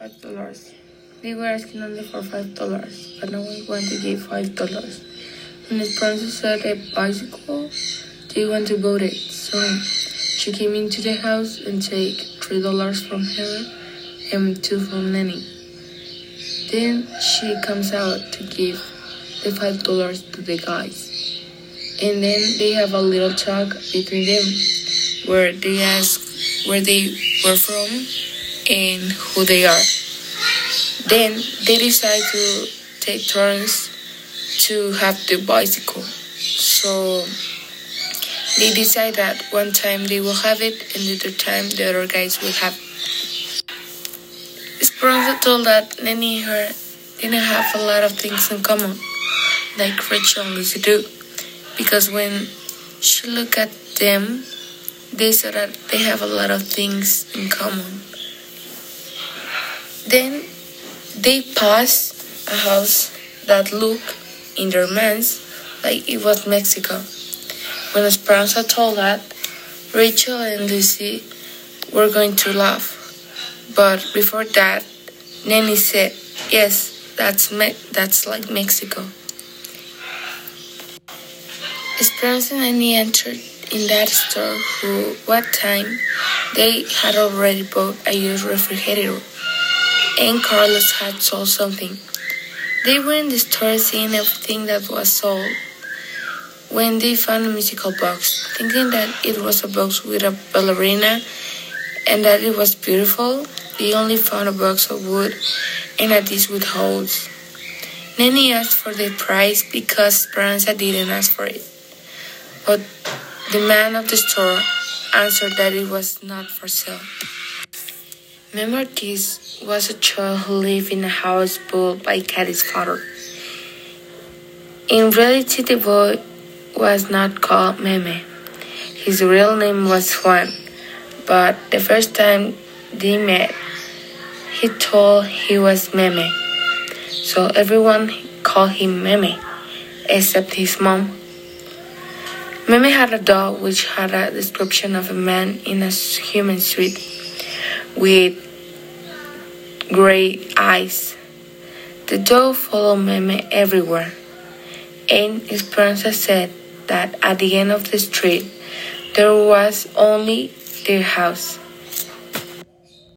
five dollars. They were asking only for five dollars, but no one wanted to give five dollars. When Esperanza said a bicycle, they went to buy it. So she came into the house and take three dollars from her and two from Nenny. Then she comes out to give the five dollars to the guys. And then they have a little talk between them where they ask where they were from and who they are. Then they decide to take turns to have the bicycle. So they decide that one time they will have it and the other time the other guys will have it. Esperanza told that Nenny and her didn't have a lot of things in common, like Rachel and Lucy do. Because when she looked at them, they saw that they have a lot of things in common. Then they passed a house that looked in their minds like it was Mexico. When Esperanza told that, Rachel and Lucy were going to laugh. But before that, Nenny said, "Yes, that's Me- that's like Mexico." Esperanza and Nenny entered in that store. Who, what time they had already bought a used refrigerator, and Carlos had sold something. They were in the store seeing everything that was sold when they found a musical box, thinking that it was a box with a ballerina and that it was beautiful. They only found a box of wood and a dish with holes. Nenny asked for the price because Esperanza didn't ask for it. But the man of the store answered that it was not for sale. Meme Ortiz was a child who lived in a house built by Cathy's father. In reality, the boy was not called Meme. His real name was Juan, but the first time they met, he told he was Meme. So everyone called him Meme, except his mom. Meme had a dog which had a description of a man in a human suit with gray eyes. The dog followed Meme everywhere, and Esperanza said that at the end of the street there was only their house.